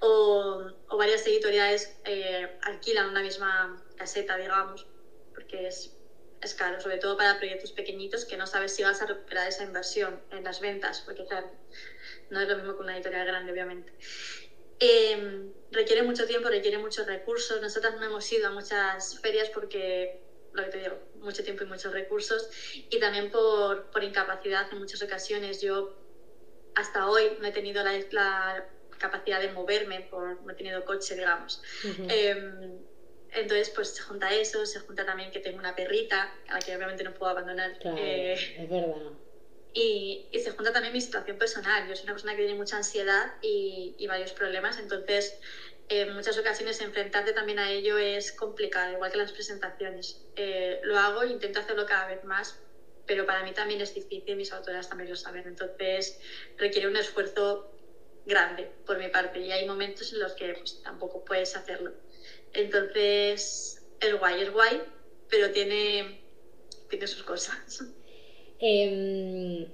O, varias editoriales eh, alquilan una misma caseta, digamos, porque es, es caro, sobre todo para proyectos pequeñitos que no sabes si vas a recuperar esa inversión en las ventas, porque claro, no es lo mismo que una editorial grande, obviamente. Em, requiere mucho tiempo, requiere muchos recursos. Nosotras no hemos ido a muchas ferias porque, lo que te digo, mucho tiempo y muchos recursos. Y también por, por incapacidad en muchas ocasiones. Yo hasta hoy no he tenido la, capacidad de moverme, por no he tenido coche, digamos. Em, entonces, pues se junta eso, se junta también que tengo una perrita, a la que obviamente no puedo abandonar. Claro, eh, es verdad. Y, y, se junta también mi situación personal. Yo soy una persona que tiene mucha ansiedad y, y varios problemas, entonces en muchas ocasiones enfrentarte también a ello es complicado, igual que las presentaciones. Eh, lo hago, intento hacerlo cada vez más, pero para mí también es difícil, mis autoras también lo saben, entonces requiere un esfuerzo grande por mi parte y hay momentos en los que pues, tampoco puedes hacerlo. Entonces, es guay, es guay, pero tiene, tiene sus cosas. Eh,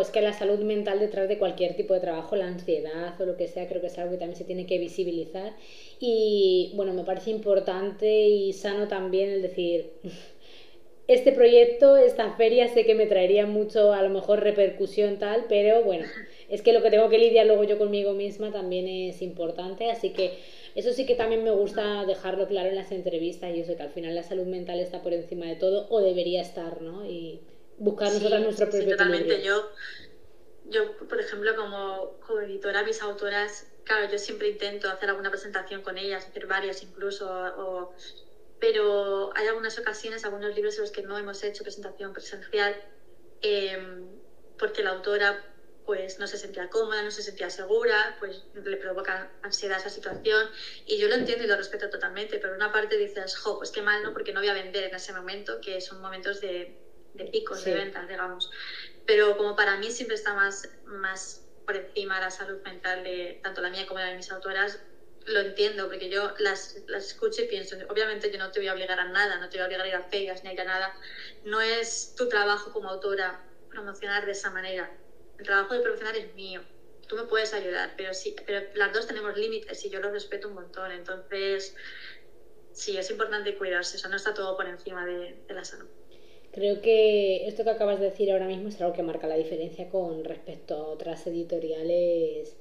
es que la salud mental detrás de cualquier tipo de trabajo, la ansiedad o lo que sea, creo que es algo que también se tiene que visibilizar. Y bueno, me parece importante y sano también el decir, este proyecto, esta feria, sé que me traería mucho, a lo mejor, repercusión tal, pero bueno, es que lo que tengo que lidiar luego yo conmigo misma también es importante, así que eso sí que también me gusta dejarlo claro en las entrevistas y eso, que al final la salud mental está por encima de todo o debería estar, ¿no? Y, buscar nosotras nuestro propio sí, totalmente. Yo, yo, por ejemplo, como, como, editora, mis autoras, claro, yo siempre intento hacer alguna presentación con ellas, hacer varias incluso, o, pero hay algunas ocasiones, algunos libros en los que no hemos hecho presentación presencial eh, porque la autora pues no se sentía cómoda, no se sentía segura, pues le provoca ansiedad esa situación y yo lo entiendo y lo respeto totalmente, pero una parte dices, jo, pues qué mal, ¿no? Porque no voy a vender en ese momento, que son momentos de, de picos de ventas, digamos. Pero como para mí siempre está más, más por encima la salud mental de tanto la mía como la de mis autoras, lo entiendo, porque yo las, las escucho y pienso, obviamente yo no te voy a obligar a nada, no te voy a obligar a ir a ferias ni a ir a nada. No es tu trabajo como autora promocionar de esa manera. El trabajo de promocionar es mío. Tú me puedes ayudar, pero sí, pero las dos tenemos límites y yo los respeto un montón. Entonces, sí, es importante cuidarse, eso no está todo por encima de, de la salud. Creo que esto que acabas de decir ahora mismo es algo que marca la diferencia con respecto a otras editoriales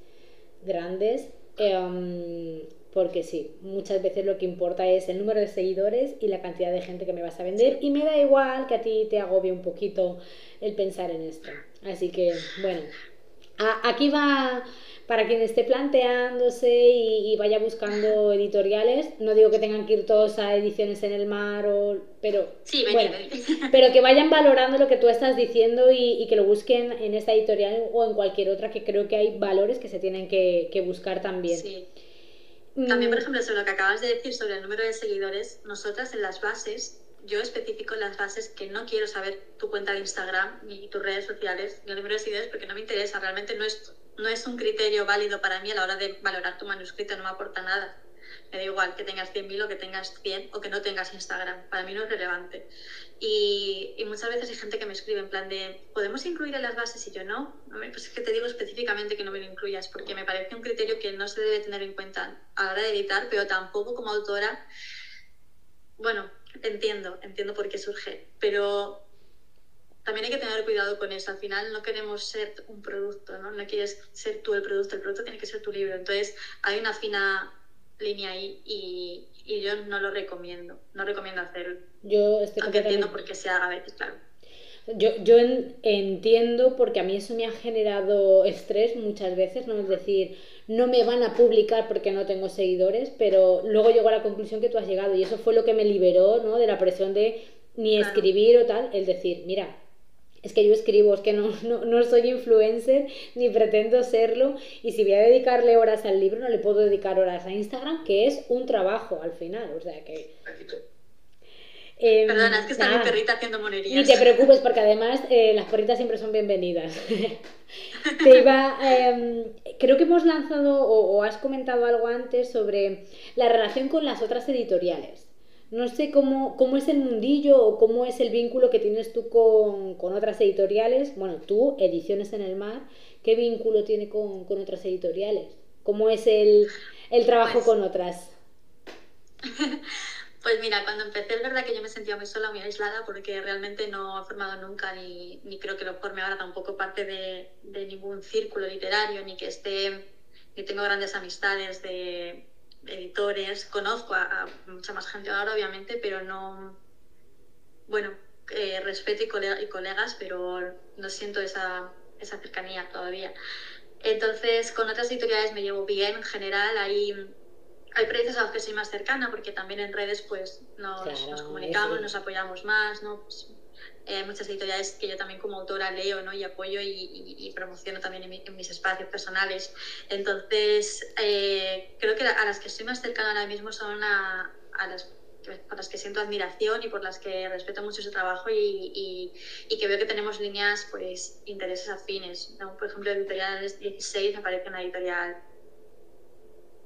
grandes. Em, porque sí, muchas veces lo que importa es el número de seguidores y la cantidad de gente que me vas a vender y me da igual que a ti te agobie un poquito el pensar en esto. Así que, bueno, aquí va para quien esté planteándose y, vaya buscando editoriales. No digo que tengan que ir todos a ediciones en el mar, o, pero, bueno, pero que vayan valorando lo que tú estás diciendo y, que lo busquen en esta editorial o en cualquier otra, que creo que hay valores que se tienen que, buscar también. Sí. También, por mm. ejemplo, sobre lo que acabas de decir sobre el número de seguidores, nosotras en las bases yo especifico las bases que no quiero saber tu cuenta de Instagram, ni tus redes sociales, ni el número de seguidores, porque no me interesa, realmente no es no es un criterio válido para mí a la hora de valorar tu manuscrito, no me aporta nada. Me da igual que tengas 100.000 o que tengas 100 o que no tengas Instagram, para mí no es relevante. Y, y, muchas veces hay gente que me escribe en plan de, ¿podemos incluir en las bases? Y yo no, pues es que te digo específicamente que no me lo incluyas, porque me parece un criterio que no se debe tener en cuenta a la hora de editar, pero tampoco como autora, bueno, entiendo, entiendo por qué surge, pero también hay que tener cuidado con eso. Al final no queremos ser un producto, ¿no? No quieres ser tú el producto, el producto tiene que ser tu libro. Entonces hay una fina línea ahí y, y yo no lo recomiendo. No recomiendo hacerlo. Yo estoy Aunque entiendo por qué se haga a veces, claro. Yo, yo entiendo porque a mí eso me ha generado estrés muchas veces, ¿no? Es decir, no me van a publicar porque no tengo seguidores, pero luego llego a la conclusión que tú has llegado y eso fue lo que me liberó, ¿no? De la presión de ni escribir o tal, el decir, mira, es que yo escribo, es que no, no, soy influencer ni pretendo serlo y si voy a dedicarle horas al libro no le puedo dedicar horas a Instagram, que es un trabajo al final, o sea que... Eh, Perdona, es que está mi perrita haciendo monerías. Ni te preocupes porque además eh, las perritas siempre son bienvenidas. te iba, em, creo que hemos lanzado o, o has comentado algo antes sobre la relación con las otras editoriales. No sé cómo, cómo es el mundillo o cómo es el vínculo que tienes tú con, con otras editoriales. Bueno, tú, Ediciones en el Mar, ¿qué vínculo tiene con, con otras editoriales? ¿Cómo es el, el trabajo pues con otras? Pues mira, cuando empecé es verdad que yo me sentía muy sola, muy aislada, porque realmente no he formado nunca, ni, ni creo que lo forme ahora tampoco parte de, de, ningún círculo literario, ni que esté, ni tengo grandes amistades de, editores, conozco a, mucha más gente ahora, obviamente, pero no. Bueno, eh, respeto y, colegas, pero no siento esa, esa cercanía todavía. Entonces, con otras editoriales me llevo bien en general. Hay, hay proyectos a los que soy más cercana porque también en redes pues nos, nos comunicamos, nos apoyamos más, ¿no? Pues, eh, muchas editoriales que yo también como autora leo ¿no? y apoyo y, promociono también en, mis espacios personales. Entonces, eh, creo que a las que estoy más cercana ahora mismo son a, a las por las que siento admiración y por las que respeto mucho su trabajo y, y, que veo que tenemos líneas, pues, intereses afines. ¿no? Por ejemplo, Editorial 16 me parece una editorial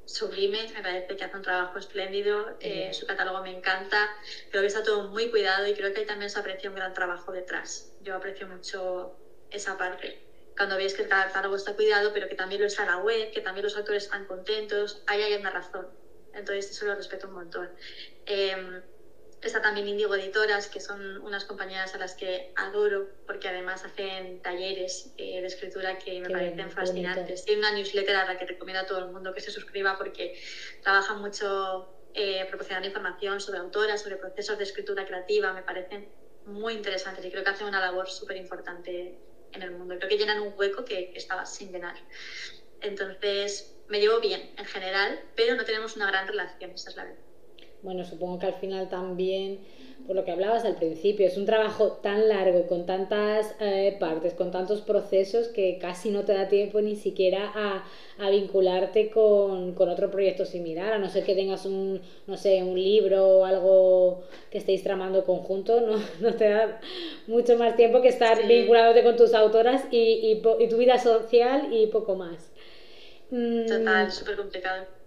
sublime, me parece que hace un trabajo espléndido, eh, su catálogo me encanta, creo que está todo muy cuidado y creo que ahí también se aprecia un gran trabajo detrás. Yo aprecio mucho esa parte. Cuando veis que el catálogo está cuidado, pero que también lo está la web, que también los autores están contentos, ahí hay una razón. Entonces eso lo respeto un montón. Eh, Está también Indigo Editoras, que son unas compañeras a las que adoro porque además hacen talleres eh, de escritura que me parecen fascinantes. Tiene una newsletter a la que recomiendo a todo el mundo que se suscriba porque trabajan mucho eh, proporcionando información sobre autoras, sobre procesos de escritura creativa. Me parecen muy interesantes y creo que hacen una labor súper importante en el mundo. Creo que llenan un hueco que estaba sin llenar. Entonces, me llevo bien en general, pero no tenemos una gran relación, esa es la verdad. Bueno, supongo que al final también, por lo que hablabas al principio, es un trabajo tan largo, con tantas eh, partes, con tantos procesos, que casi no te da tiempo ni siquiera a, vincularte con, otro proyecto similar, a no ser que tengas un, no sé, un libro o algo que estéis tramando conjunto, no, no te da mucho más tiempo que estar vinculándote con tus autoras y, y, tu vida social y poco más. Total, mm, súper complicado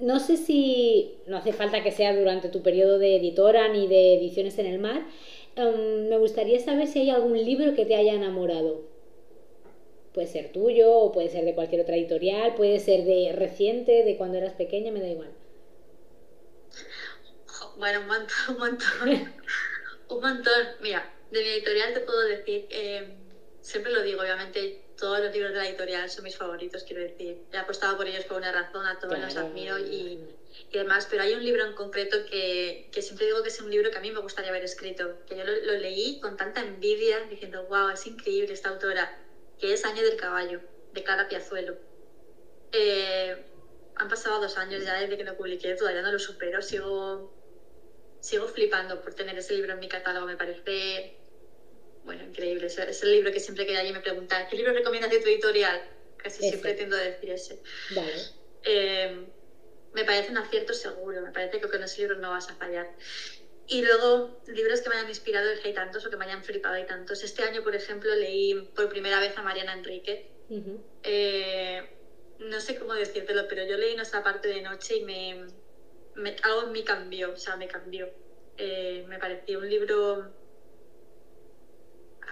no sé si no hace falta que sea durante tu periodo de editora ni de ediciones en el mar. Em, me gustaría saber si hay algún libro que te haya enamorado. Puede ser tuyo o puede ser de cualquier otra editorial, puede ser de reciente, de cuando eras pequeña, me da igual. Bueno, un montón, un montón. un montón. Mira, de mi editorial te puedo decir, eh, siempre lo digo, obviamente todos los libros de la editorial son mis favoritos, quiero decir. He apostado por ellos por una razón, a todos los admiro y, y, demás, pero hay un libro en concreto que, que, siempre digo que es un libro que a mí me gustaría haber escrito, que yo lo, leí con tanta envidia, diciendo, wow, es increíble esta autora, que es Año del Caballo, de Clara Piazuelo. Eh, han pasado dos años ya desde que lo publiqué, todavía no lo supero, sigo, sigo flipando por tener ese libro en mi catálogo, me parece bueno, increíble. Es, el libro que siempre que alguien me pregunta, ¿qué libro recomiendas de tu editorial? Casi siempre tiendo a decir ese. Vale. Eh, me parece un acierto seguro, me parece que con ese libro no vas a fallar. Y luego, libros que me hayan inspirado hay tantos o que me hayan flipado hay tantos. Este año, por ejemplo, leí por primera vez a Mariana Enrique. Eh, no sé cómo decírtelo, pero yo leí Nuestra parte de noche y me, algo en mí cambió, o sea, me cambió. Eh, me pareció un libro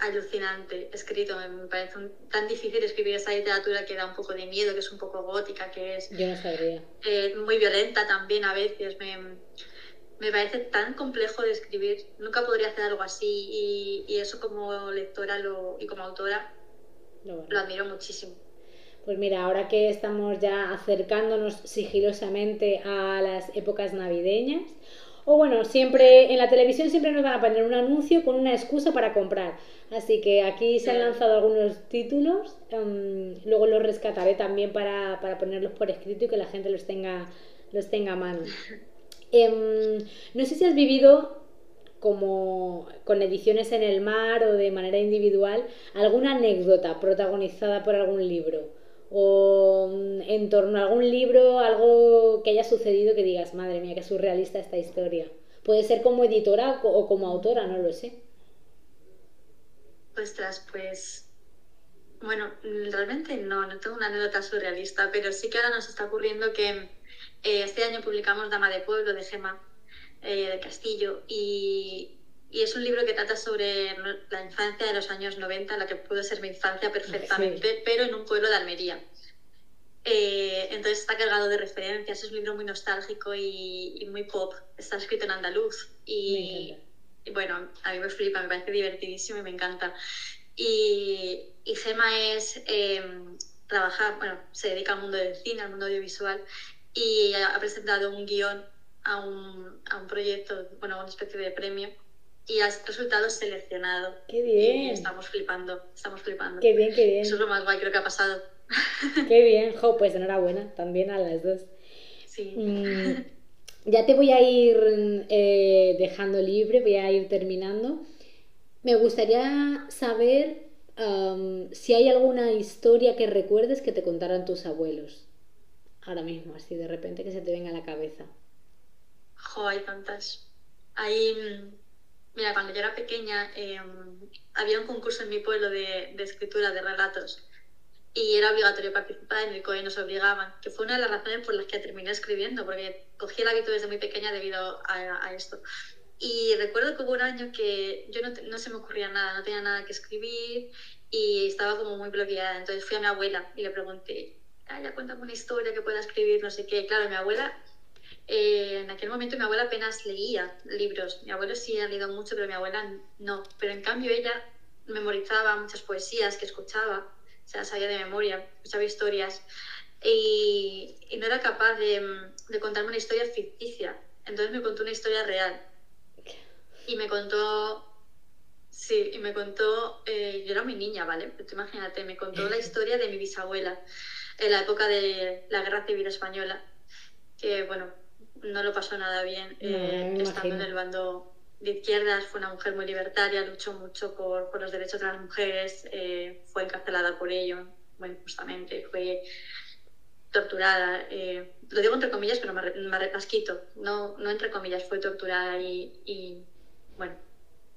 alucinante escrito. Me parece tan difícil escribir esa literatura que da un poco de miedo, que es un poco gótica, que es Yo no sabría. Eh, muy violenta también a veces. Me, me, parece tan complejo de escribir. Nunca podría hacer algo así y, y eso como lectora lo, y como autora lo admiro muchísimo. Pues mira, ahora que estamos ya acercándonos sigilosamente a las épocas navideñas, o bueno, siempre en la televisión siempre nos van a poner un anuncio con una excusa para comprar. Así que aquí se han lanzado algunos títulos, em, luego los rescataré también para, para, ponerlos por escrito y que la gente los tenga, los tenga a mano. Em, no sé si has vivido como con ediciones en el mar o de manera individual alguna anécdota protagonizada por algún libro o mm, en torno a algún libro, algo que haya sucedido que digas, madre mía, qué surrealista esta historia. Puede ser como editora o como autora, no lo sé. Ostras, pues bueno, realmente no, no tengo una anécdota surrealista, pero sí que ahora nos está ocurriendo que eh, este año publicamos Dama de Pueblo de Gema eh, de Castillo y, y, es un libro que trata sobre la infancia de los años 90, la que pudo ser mi infancia perfectamente, pero en un pueblo de Almería. Eh, entonces está cargado de referencias, es un libro muy nostálgico y, y muy pop, está escrito en andaluz y y bueno, a mí me flipa, me parece divertidísimo y me encanta. Y, y Gema es eh, trabajar, bueno, se dedica al mundo del cine, al mundo audiovisual y ha presentado un guion a un, a un proyecto, bueno, a una especie de premio y ha resultado seleccionado. ¡Qué bien! Y estamos flipando, estamos flipando. ¡Qué bien, qué bien! Eso es lo más guay creo que ha pasado Qué bien, jo, pues enhorabuena también a las dos. Sí. Mm, ya te voy a ir eh, dejando libre, voy a ir terminando. Me gustaría saber si hay alguna historia que recuerdes que te contaran tus abuelos. Ahora mismo, así de repente que se te venga a la cabeza. Jo, hay tantas. Hay, mm, mira, cuando yo era pequeña eh, había un concurso en mi pueblo de, de escritura de relatos y era obligatorio participar en el COE, nos obligaban, que fue una de las razones por las que terminé escribiendo, porque cogí el hábito desde muy pequeña debido a, a esto. Y recuerdo que hubo un año que yo no, no se me ocurría nada, no tenía nada que escribir y estaba como muy bloqueada. Entonces fui a mi abuela y le pregunté, "Ah, ya cuéntame una historia que pueda escribir, no sé qué. Claro, mi abuela, eh, en aquel momento mi abuela apenas leía libros. Mi abuelo sí ha leído mucho, pero mi abuela no. Pero en cambio ella memorizaba muchas poesías que escuchaba, o sea, sabía de memoria, escuchaba historias y, y no era capaz de, de contarme una historia ficticia. Entonces me contó una historia real y me contó, sí, y me contó, eh, yo era muy niña, ¿vale? Pero tú imagínate, me contó la historia de mi bisabuela en la época de la Guerra Civil Española, que bueno, no lo pasó nada bien, eh, estando en el bando de izquierdas, fue una mujer muy libertaria, luchó mucho por, por los derechos de las mujeres, eh, fue encarcelada por ello, bueno, justamente, fue torturada. eh, lo digo entre comillas, pero me, me las quito. No, no entre comillas, fue torturada y, y, bueno,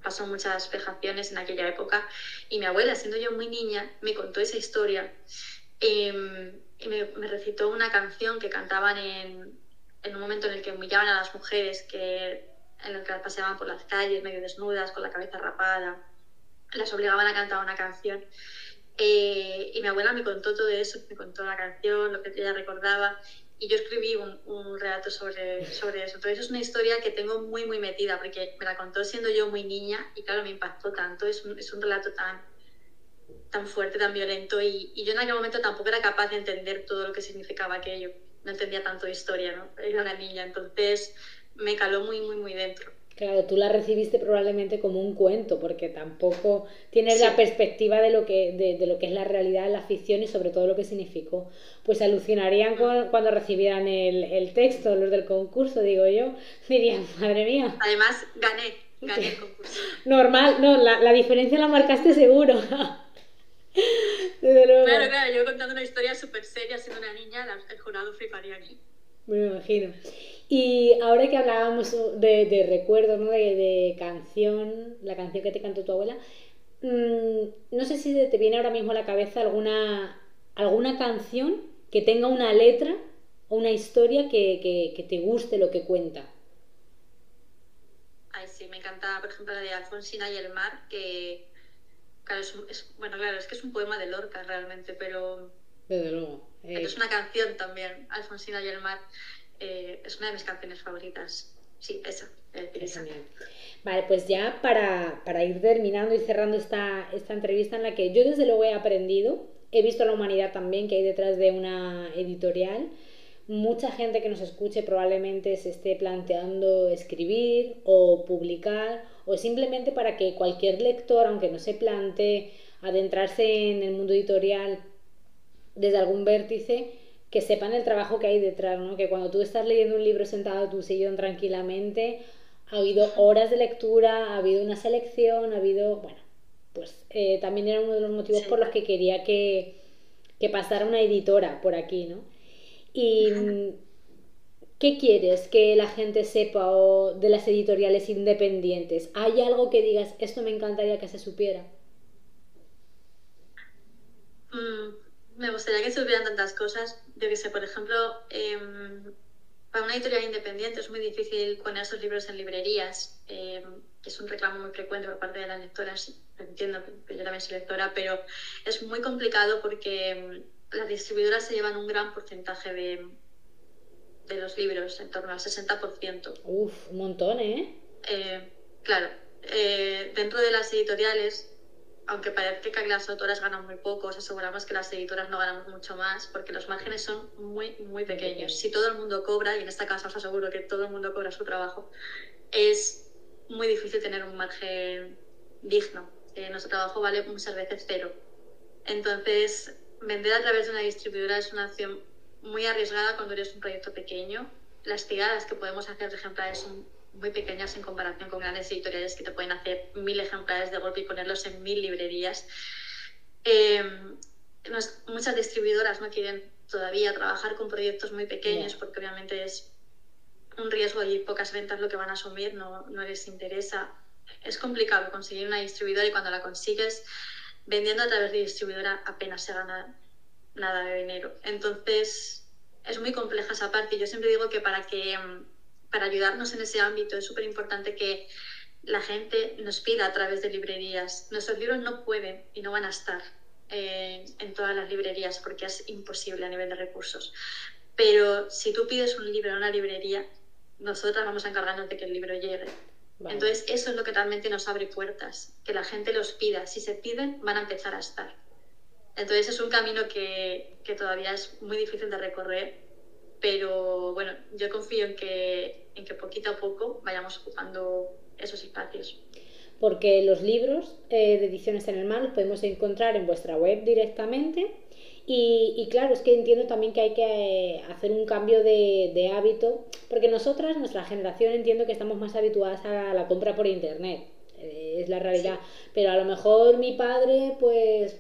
pasó muchas vejaciones en aquella época. Y mi abuela, siendo yo muy niña, me contó esa historia eh, y me, me recitó una canción que cantaban en, en un momento en el que humillaban a las mujeres, que, en el que las paseaban por las calles medio desnudas, con la cabeza rapada. Las obligaban a cantar una canción. Eh, y mi abuela me contó todo eso, me contó la canción, lo que ella recordaba, y yo escribí un, un relato sobre, sobre eso. Entonces es una historia que tengo muy, muy metida, porque me la contó siendo yo muy niña, y claro, me impactó tanto, es un, es un relato tan, tan fuerte, tan violento, y, y yo en aquel momento tampoco era capaz de entender todo lo que significaba aquello. No entendía tanto de historia, ¿no? Era una niña, entonces me caló muy, muy, muy dentro. Claro, tú la recibiste probablemente como un cuento, porque tampoco tienes Sí. la perspectiva de lo que, de, de lo que es la realidad, la ficción y sobre todo lo que significó. Pues alucinarían cu- cuando recibieran el, el texto, los del concurso, digo yo. Dirían, madre mía, Además, gané, gané el concurso. normal, no, la, la diferencia la marcaste seguro. Desde luego. Claro, claro, yo contando una historia súper seria siendo una niña, la- el jurado fliparía aquí. Me imagino. Y ahora que hablábamos de, de recuerdos, ¿no? De, de canción, la canción que te cantó tu abuela, mm, no sé si te viene ahora mismo a la cabeza alguna, alguna canción que tenga una letra o una historia que, que- que te guste lo que cuenta. Ay, sí, me encanta, por ejemplo, la de Alfonsina y el mar, que, claro, es, es- bueno, claro, es que es un poema de Lorca realmente, pero, Desde luego. pero Eh, es una canción también, Alfonsina y el mar, eh, es una de mis canciones favoritas. Sí, esa, esa. Vale, pues ya para, para ir terminando y cerrando esta, esta entrevista en la que yo desde luego he aprendido, he visto la humanidad también que hay detrás de una editorial. Mucha gente que nos escuche probablemente se esté planteando escribir o publicar o simplemente para que cualquier lector, aunque no se plantee adentrarse en el mundo editorial desde algún vértice, que sepan el trabajo que hay detrás, ¿no? Que cuando tú estás leyendo un libro sentado en tu sillón tranquilamente, ha habido horas de lectura, ha habido una selección, ha habido, bueno, pues eh, también era uno de los motivos Sí. por los que quería que, que pasara una editora por aquí, ¿no? Y ¿qué quieres que la gente sepa o de las editoriales independientes? ¿Hay algo que digas, esto me encantaría que se supiera? Mm, me gustaría que se supieran tantas cosas. Yo que sé, por ejemplo, em, para una editorial independiente es muy difícil poner sus libros en librerías, em, que es un reclamo muy frecuente por parte de las lectoras. Entiendo, que yo también soy lectora, pero es muy complicado porque em, las distribuidoras se llevan un gran porcentaje de, de los libros, en torno al 60%. Uf, un montón, ¿eh? Eh, claro, eh, dentro de las editoriales, aunque parezca que las autoras ganan muy poco, os aseguramos que las editoras no ganamos mucho más porque los márgenes son muy, muy pequeños. Si todo el mundo cobra, y en esta casa os aseguro que todo el mundo cobra su trabajo, es muy difícil tener un margen digno. Eh, nuestro trabajo vale muchas veces cero. Entonces, vender a través de una distribuidora es una acción muy arriesgada cuando eres un proyecto pequeño. Las tiradas que podemos hacer de ejemplares son muy pequeñas en comparación con grandes editoriales que te pueden hacer mil ejemplares de golpe y ponerlos en mil librerías. Eh, muchas distribuidoras no quieren todavía trabajar con proyectos muy pequeños porque obviamente es un riesgo y pocas ventas lo que van a asumir, no, no les interesa. Es complicado conseguir una distribuidora y cuando la consigues vendiendo a través de distribuidora apenas se gana nada de dinero. Entonces es muy compleja esa parte yo siempre digo que para, que, para ayudarnos en ese ámbito es súper importante que la gente nos pida a través de librerías. Nuestros libros no pueden y no van a estar eh, en todas las librerías porque es imposible a nivel de recursos. Pero si tú pides un libro en una librería, nosotras vamos a encargarnos de que el libro llegue. Entonces, eso es lo que realmente nos abre puertas, que la gente los pida. Si se piden, van a empezar a estar. Entonces, es un camino que, que todavía es muy difícil de recorrer, pero bueno, yo confío en que, en que poquito a poco vayamos ocupando esos espacios. Porque los libros eh, de ediciones en el mar los podemos encontrar en vuestra web directamente. Y, claro, es que entiendo también que hay que eh, hacer un cambio de, hábito, porque nosotras, nuestra generación, entiendo que estamos más habituadas a la compra por internet, eh, es la realidad, pero a lo mejor mi padre, pues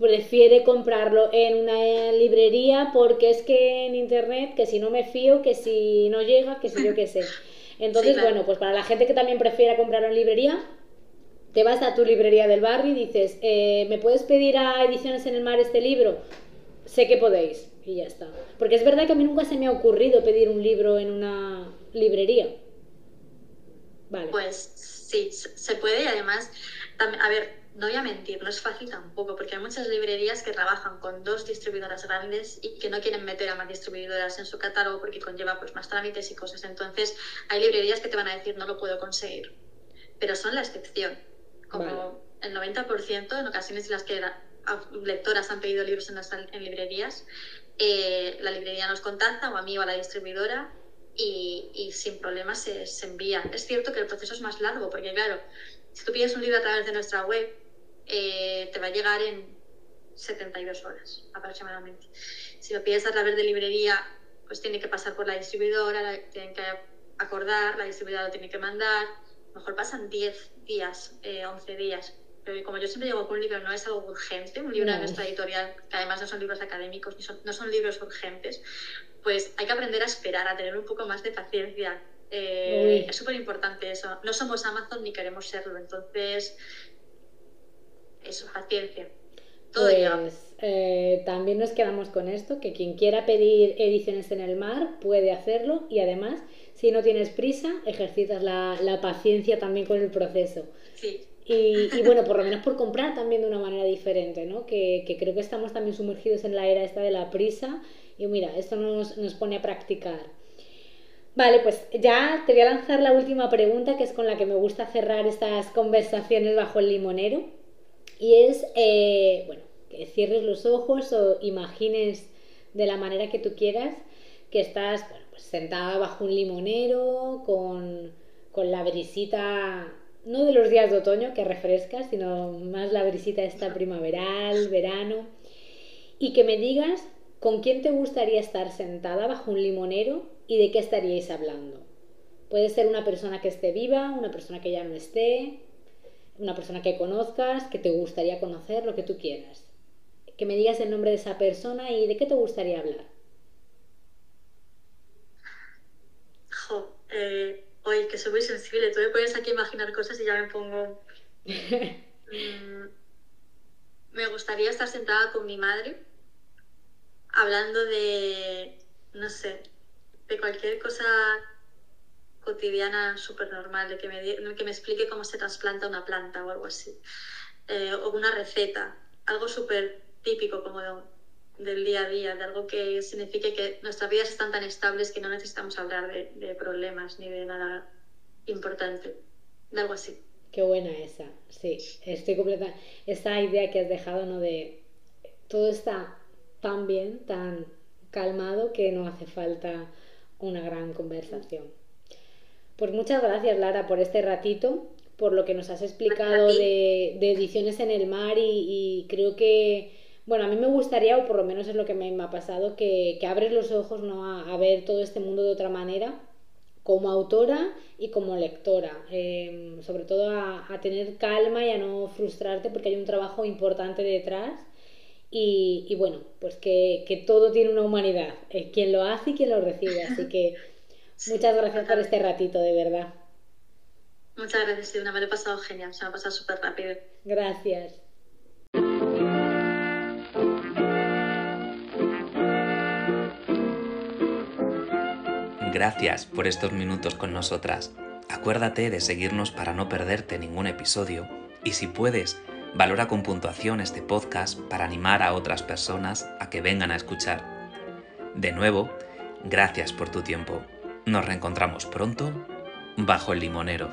prefiere comprarlo en una librería porque es que en internet, que si no me fío, que si no llega, que si yo qué sé. Entonces, bueno, pues para la gente que también prefiera comprarlo en librería, te vas a tu librería del barrio y dices, eh, ¿me puedes pedir a Ediciones en el Mar este libro? Sé que podéis. Y ya está. Porque es verdad que a mí nunca se me ha ocurrido pedir un libro en una librería. Vale. Pues sí, se puede y además, a ver, no voy a mentir, no es fácil tampoco, porque hay muchas librerías que trabajan con dos distribuidoras grandes y que no quieren meter a más distribuidoras en su catálogo porque conlleva pues más trámites y cosas. Entonces, hay librerías que te van a decir no lo puedo conseguir, pero son la excepción como el 90% en ocasiones en las que lectoras han pedido libros en, en librerías, eh, la librería nos contacta o a mí o a la distribuidora y, y sin problemas se, se, envía. Es cierto que el proceso es más largo porque, claro, si tú pides un libro a través de nuestra web, eh, te va a llegar en 72 horas aproximadamente. Si lo pides a través de librería, pues tiene que pasar por la distribuidora, la, tienen que acordar, la distribuidora lo tiene que mandar, mejor pasan 10 días, 11 eh, días. Pero como yo siempre digo que un libro no es algo urgente, un libro de nuestra editorial, que además no son libros académicos, ni son, no son libros urgentes, pues hay que aprender a esperar, a tener un poco más de paciencia. Eh, es súper importante eso. No somos Amazon ni queremos serlo, entonces, eso, paciencia. Todo pues, eh, también nos quedamos con esto, que quien quiera pedir ediciones en el mar puede hacerlo y además si no tienes prisa, ejercitas la, la paciencia también con el proceso. Sí. Y, y, bueno, por lo menos por comprar también de una manera diferente, ¿no? Que, que, creo que estamos también sumergidos en la era esta de la prisa y mira, esto nos, nos pone a practicar. Vale, pues ya te voy a lanzar la última pregunta, que es con la que me gusta cerrar estas conversaciones bajo el limonero. Y es, eh, bueno, que cierres los ojos o imagines de la manera que tú quieras que estás, bueno, sentada bajo un limonero, con, la brisita, no de los días de otoño que refresca, sino más la brisita esta primaveral, verano, y que me digas con quién te gustaría estar sentada bajo un limonero y de qué estaríais hablando. Puede ser una persona que esté viva, una persona que ya no esté, una persona que conozcas, que te gustaría conocer, lo que tú quieras. Que me digas el nombre de esa persona y de qué te gustaría hablar. eh, hoy que soy muy sensible, tú me pones aquí a imaginar cosas y ya me pongo... Mm, me gustaría estar sentada con mi madre hablando de, no sé, de cualquier cosa cotidiana súper normal, de que me, que me explique cómo se trasplanta una planta o algo así, eh, o una receta, algo súper típico como de, del día a día, de algo que signifique que nuestras vidas están tan estables que no necesitamos hablar de, problemas ni de nada importante, de algo así. Qué buena esa, sí, estoy completa. Esa idea que has dejado, ¿no? De todo está tan bien, tan calmado que no hace falta una gran conversación. Pues muchas gracias, Lara, por este ratito, por lo que nos has explicado de, ediciones en el mar y creo que bueno, a mí me gustaría, o por lo menos es lo que me, ha pasado, que, que, abres los ojos ¿no? a, ver todo este mundo de otra manera, como autora y como lectora. Em, sobre todo a, tener calma y a no frustrarte porque hay un trabajo importante detrás. Y, bueno, pues que, que, todo tiene una humanidad, eh, quien lo hace y quien lo recibe. Así que muchas gracias por este ratito, de verdad. Muchas gracias, Silvina. Me lo he pasado genial. Se me ha pasado súper rápido. Gracias. Gracias por estos minutos con nosotras. Acuérdate de seguirnos para no perderte ningún episodio y si puedes, valora con puntuación este podcast para animar a otras personas a que vengan a escuchar. De nuevo, gracias por tu tiempo. Nos reencontramos pronto bajo el limonero.